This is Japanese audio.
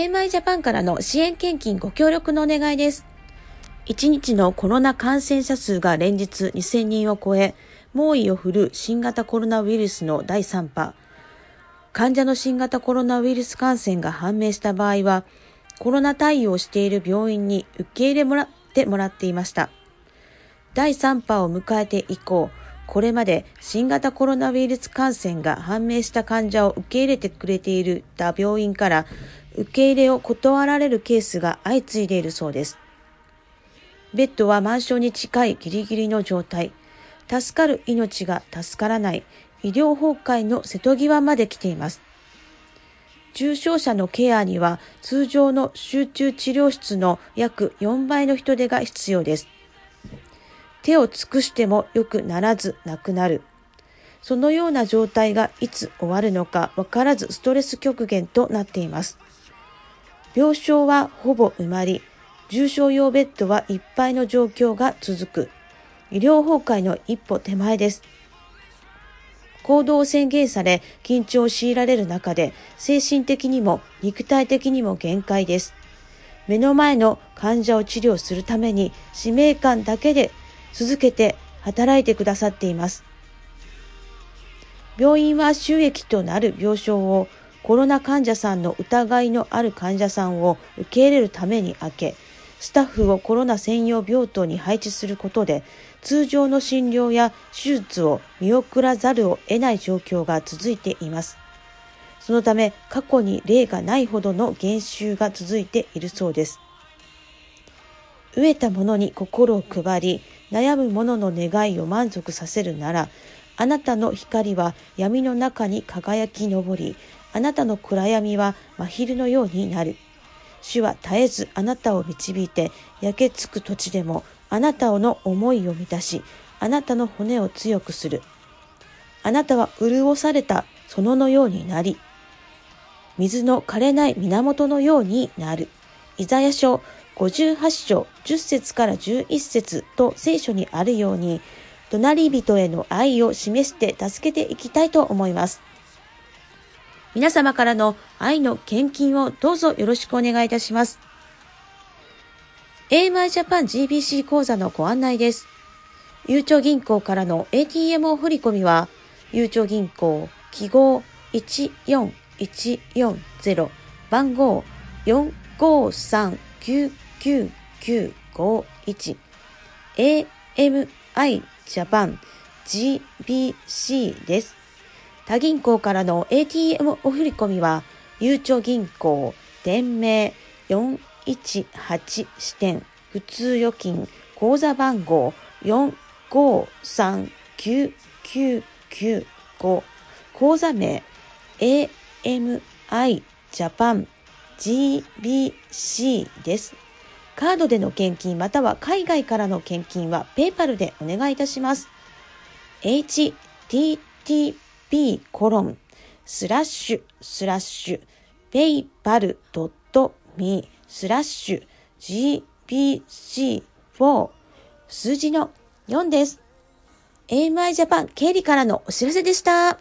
AMI ジャパンからの支援献金ご協力のお願いです。1日のコロナ感染者数が連日2000人を超え、猛威を振る新型コロナウイルスの第3波。患者の新型コロナウイルス感染が判明した場合は、コロナ対応している病院に受け入れもらってもらっていました。第3波を迎えて以降、これまで新型コロナウイルス感染が判明した患者を受け入れてくれている病院から受け入れを断られるケースが相次いでいるそうです。ベッドは満床に近いギリギリの状態。助かる命が助からない医療崩壊の瀬戸際まで来ています。重症者のケアには通常の集中治療室の約4倍の人手が必要です。手を尽くしても良くならず亡くなる。そのような状態がいつ終わるのか分からずストレス極限となっています。病床はほぼ埋まり、重症用ベッドはいっぱいの状況が続く。医療崩壊の一歩手前です。行動を宣言され、緊張を強いられる中で、精神的にも肉体的にも限界です。目の前の患者を治療するために使命感だけで続けて働いてくださっています。病院は収益となる病床をコロナ患者さんの疑いのある患者さんを受け入れるために開け、スタッフをコロナ専用病棟に配置することで、通常の診療や手術を見送らざるを得ない状況が続いています。そのため、過去に例がないほどの減収が続いているそうです。飢えた者に心を配り、悩む者の願いを満足させるなら、あなたの光は闇の中に輝き昇り、あなたの暗闇は真昼のようになる。主は絶えずあなたを導いて、焼けつく土地でもあなたの思いを満たし、あなたの骨を強くする。あなたは潤された園のようになり、水の枯れない源のようになる。イザヤ書58章10節から11節と聖書にあるように、隣人への愛を示して助けていきたいと思います。皆様からの愛の献金をどうぞよろしくお願いいたします。AMI ジャパン GBC 講座のご案内です。ゆうちょ銀行からの ATM 振り込みは、ゆうちょ銀行記号14140番号45399 9951 AMI ジャパン GBC です。他銀行からの ATM お振込は、ゆうちょ銀行店名418支店普通預金口座番号4539995口座名 AMI ジャパン GBC です。カードでの献金または海外からの献金は PayPalでお願いいたします。http コロンスラッシュスラッシュ PayPal ドット me スラッシュ GBC4 数字の4です。AMI ジャパン経理からのお知らせでした。